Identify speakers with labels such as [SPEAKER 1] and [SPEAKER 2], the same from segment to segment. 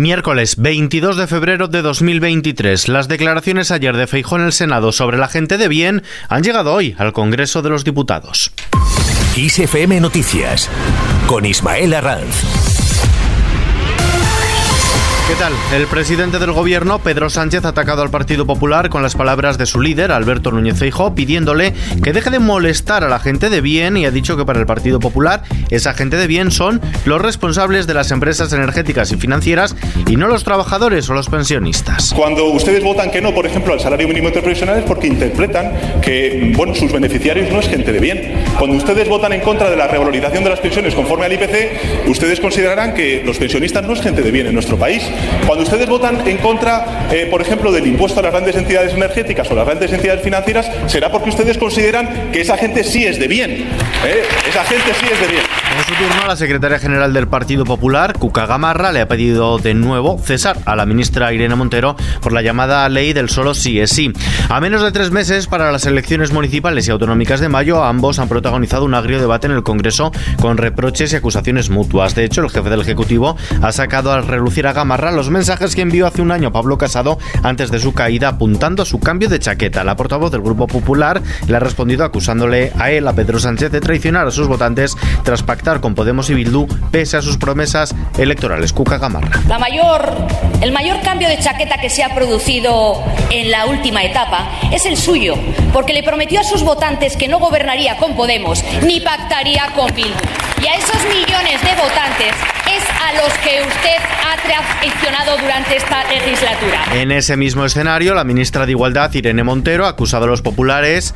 [SPEAKER 1] Miércoles 22 de febrero de 2023. Las declaraciones ayer de Feijó en el Senado sobre la gente de bien han llegado hoy al Congreso de los Diputados.
[SPEAKER 2] ISFM Noticias con Ismael Arranz.
[SPEAKER 1] ¿Qué tal? El presidente del gobierno, Pedro Sánchez, ha atacado al Partido Popular con las palabras de su líder, Alberto Núñez Feijóo, pidiéndole que deje de molestar a la gente de bien y ha dicho que para el Partido Popular esa gente de bien son los responsables de las empresas energéticas y financieras y no los trabajadores o los pensionistas.
[SPEAKER 3] Cuando ustedes votan que no, por ejemplo, al salario mínimo interprofesional es porque interpretan que bueno, sus beneficiarios no es gente de bien. Cuando ustedes votan en contra de la revalorización de las pensiones conforme al IPC, ustedes considerarán que los pensionistas no es gente de bien en nuestro país. Cuando ustedes votan en contra, eh, por ejemplo, del impuesto a las grandes entidades energéticas o las grandes entidades financieras, será porque ustedes consideran que esa gente sí es de bien. ¿eh? Esa gente sí es de bien.
[SPEAKER 1] Su turno, la secretaria general del Partido Popular, Cuca Gamarra, le ha pedido de nuevo cesar a la ministra Irene Montero por la llamada ley del solo sí es sí. A menos de tres meses para las elecciones municipales y autonómicas de mayo, ambos han protagonizado un agrio debate en el Congreso con reproches y acusaciones mutuas. De hecho, el jefe del Ejecutivo ha sacado al relucir a Gamarra los mensajes que envió hace un año Pablo Casado antes de su caída, apuntando a su cambio de chaqueta. La portavoz del Grupo Popular le ha respondido acusándole a él, a Pedro Sánchez, de traicionar a sus votantes tras pactar con Podemos y Bildu pese a sus promesas electorales. Cuca Gamarra.
[SPEAKER 4] La mayor, el mayor cambio de chaqueta que se ha producido en la última etapa es el suyo, porque le prometió a sus votantes que no gobernaría con Podemos ni pactaría con Bildu. Y a esos millones de votantes es a los que usted ha traicionado durante esta legislatura.
[SPEAKER 1] En ese mismo escenario, la ministra de Igualdad, Irene Montero, ha acusado a los populares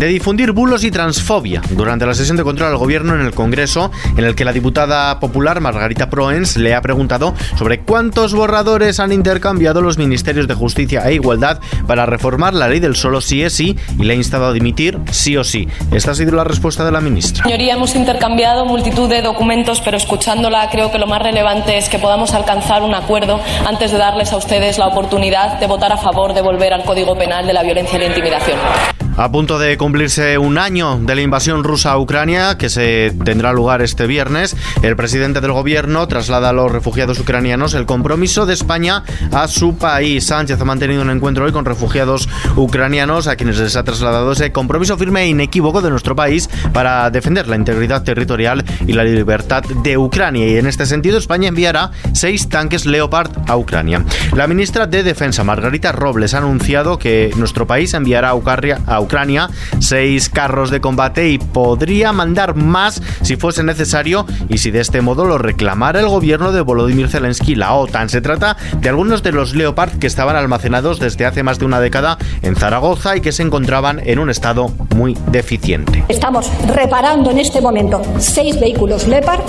[SPEAKER 1] de difundir bulos y transfobia durante la sesión de control al gobierno en el Congreso, en el que la diputada popular Margarita Proens le ha preguntado sobre cuántos borradores han intercambiado los ministerios de Justicia e Igualdad para reformar la ley del solo sí es sí y le ha instado a dimitir sí o sí. Esta ha sido la respuesta de la ministra.
[SPEAKER 5] Señoría, hemos intercambiado multitud de documentos, pero escuchándola creo que lo más relevante es que podamos alcanzar un acuerdo antes de darles a ustedes la oportunidad de votar a favor de volver al Código Penal de la violencia y la intimidación.
[SPEAKER 1] A punto de cumplirse un año de la invasión rusa a Ucrania, que se tendrá lugar este viernes, el presidente del gobierno traslada a los refugiados ucranianos el compromiso de España a su país. Sánchez ha mantenido un encuentro hoy con refugiados ucranianos a quienes les ha trasladado ese compromiso firme e inequívoco de nuestro país para defender la integridad territorial y la libertad de Ucrania. Y en este sentido, España enviará seis tanques Leopard a Ucrania. La ministra de Defensa, Margarita Robles, ha anunciado que nuestro país enviará a Ucrania, a Ucrania seis carros de combate y podría mandar más si fuese necesario y si de este modo lo reclamara el gobierno de Volodymyr Zelensky, la OTAN. Se trata de algunos de los Leopard que estaban almacenados desde hace más de una década en Zaragoza y que se encontraban en un estado muy deficiente.
[SPEAKER 6] Estamos reparando en este momento seis vehículos Leopard,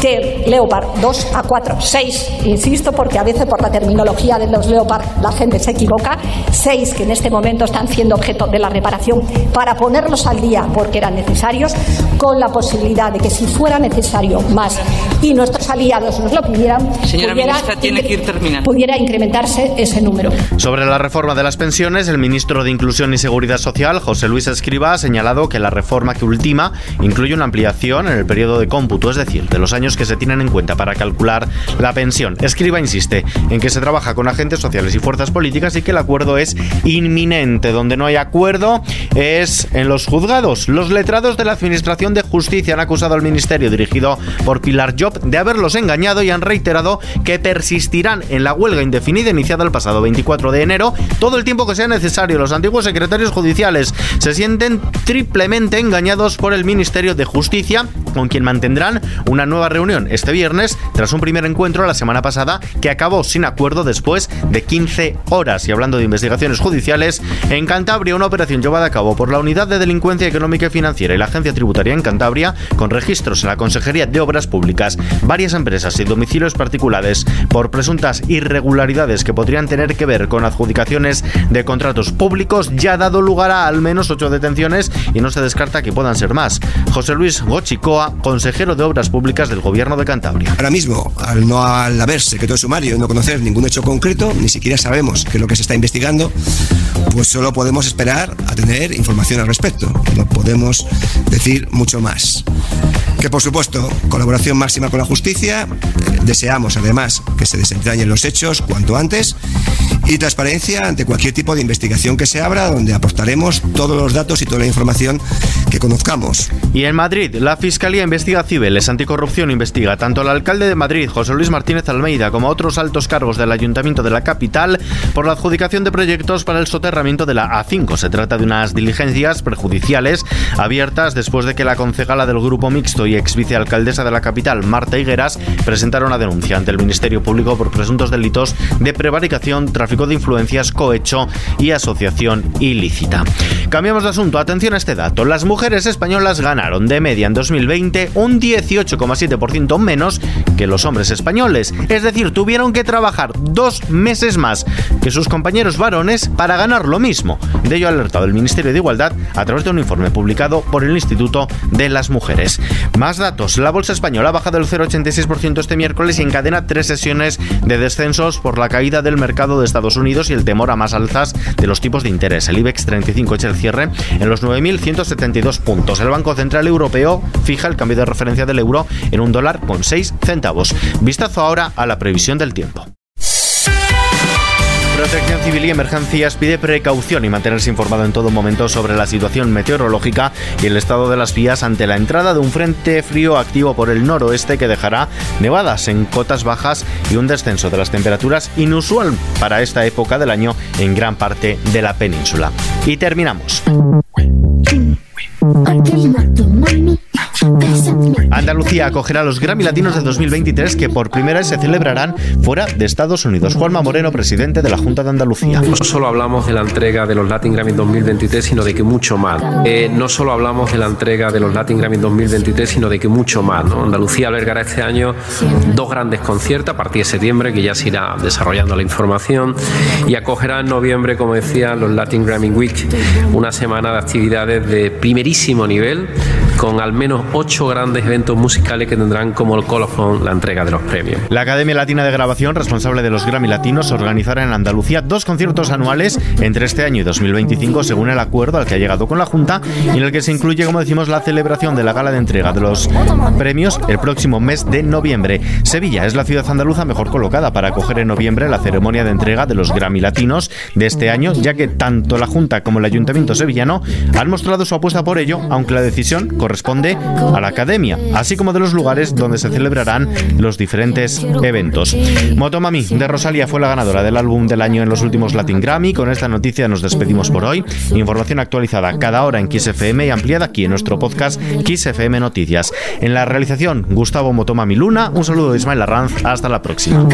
[SPEAKER 6] que Leopard 2 a 4, 6, insisto, porque a veces por la terminología de los Leopard la gente se equivoca, seis que en este momento están siendo objeto de la reparación para ponerlos al día porque eran necesarios, con la posibilidad de que si fuera necesario más y nuestros aliados nos lo pidieran,
[SPEAKER 7] Señora
[SPEAKER 6] pudiera,
[SPEAKER 7] ministra, tiene que ir terminando.
[SPEAKER 6] pudiera incrementarse ese número.
[SPEAKER 1] Sobre la reforma de las pensiones, el ministro de Inclusión y Seguridad Social, José Luis Escriba, ha señalado que la reforma que ultima incluye una ampliación en el periodo de cómputo, es decir, de los años que se tienen en cuenta para calcular la pensión. Escriba insiste en que se trabaja con agentes sociales y fuerzas políticas y que el acuerdo es inminente. Donde no hay acuerdo es en los juzgados. Los letrados de la Administración de Justicia han acusado al ministerio dirigido por Pilar Job de haberlos engañado y han reiterado que persistirán en la huelga indefinida iniciada el pasado 24 de enero todo el tiempo que sea necesario. Los antiguos secretarios judiciales se sienten triplemente engañados por el Ministerio de Justicia, con quien mantendrán una nueva reunión este viernes tras un primer encuentro la semana pasada que acabó sin acuerdo después de 15 horas. Y hablando de investigaciones judiciales, en Cantabria una operación llevada a cabo por la Unidad de Delincuencia Económica y Financiera y la Agencia Tributaria en Cantabria, con registros en la Consejería de Obras Públicas, varias empresas y domicilios particulares por presuntas irregularidades que podrían tener que ver con adjudicaciones de contratos públicos, ya ha dado lugar a al menos ocho detenciones y no se descarta que puedan ser más. José Luis Gochicoa, consejero de Obras Públicas del Gobierno de Cantabria.
[SPEAKER 8] Ahora mismo, al no al haber secreto de sumario y no conocer ningún hecho concreto, ni siquiera sabemos qué es lo que se está investigando, pues solo podemos esperar a tener información al respecto. No podemos decir mucho más. Que por supuesto, colaboración máxima con la justicia, deseamos además que se desentrañen los hechos cuanto antes y transparencia ante cualquier tipo de investigación que se abra, donde aportaremos todos los datos y toda la información que conozcamos.
[SPEAKER 1] Y en Madrid, la Fiscalía investiga Cibeles Anticorrupción investiga tanto al alcalde de Madrid, José Luis Martínez Almeida, como a otros altos cargos del Ayuntamiento de la capital por la adjudicación de proyectos para el soterramiento de la A5. Se trata de unas diligencias perjudiciales abiertas después de que la concejala del Grupo Mixto y ex vicealcaldesa de la capital, Marta Higueras, presentara una denuncia ante el Ministerio Público por presuntos delitos de prevaricación, tráfico de influencias, cohecho y asociación ilícita. Cambiamos de asunto. Atención a este dato. Las mujeres españolas ganaron de media en 2020 un 18,7% menos que los hombres españoles. Es decir, tuvieron que trabajar dos meses más que sus compañeros varones para ganar lo mismo. De ello ha alertado el Ministerio de Igualdad a través de un informe publicado por el Instituto de las Mujeres. Más datos. La bolsa española ha bajado el 0,86% este miércoles y encadena tres sesiones de descensos por la caída del mercado de Estados Unidos y el temor a más alzas de los tipos de interés. El IBEX 35 echa el cierre en los 9.172 puntos. El Banco Central Europeo fija el cambio de referencia del euro en un dólar con 6 centavos. Vistazo ahora a la previsión del tiempo. Protección Civil y Emergencias pide precaución y mantenerse informado en todo momento sobre la situación meteorológica y el estado de las vías ante la entrada de un frente frío activo por el noroeste que dejará nevadas en cotas bajas y un descenso de las temperaturas inusual para esta época del año en gran parte de la península. Y terminamos. Andalucía acogerá los Grammy Latinos de 2023 que por primera vez se celebrarán fuera de Estados Unidos. Juanma Moreno, presidente de la Junta de Andalucía.
[SPEAKER 7] No solo hablamos de la entrega de los Latin Grammy 2023, sino de que mucho más. Eh, no solo hablamos de la entrega de los Latin Grammy 2023, sino de que mucho más. Andalucía albergará este año dos grandes conciertos a partir de septiembre, que ya se irá desarrollando la información, y acogerá en noviembre, como decía, los Latin Grammy Week, una semana de actividades de primerísimo nivel con al menos ocho grandes eventos musicales que tendrán como el colofón la entrega de los premios.
[SPEAKER 1] La Academia Latina de Grabación, responsable de los Grammy Latinos, organizará en Andalucía dos conciertos anuales entre este año y 2025, según el acuerdo al que ha llegado con la Junta, y en el que se incluye, como decimos, la celebración de la gala de entrega de los premios el próximo mes de noviembre. Sevilla es la ciudad andaluza mejor colocada para acoger en noviembre la ceremonia de entrega de los Grammy Latinos de este año, ya que tanto la Junta como el Ayuntamiento sevillano han mostrado su apuesta por ello, aunque la decisión corresponde a la Academia, así como de los lugares donde se celebrarán los diferentes eventos. Motomami de Rosalía fue la ganadora del álbum del año en los últimos Latin Grammy. Con esta noticia nos despedimos por hoy. Información actualizada cada hora en XFM y ampliada aquí en nuestro podcast XFM Noticias. En la realización, Gustavo Motomami Luna. Un saludo de Ismael Arranz. Hasta la próxima.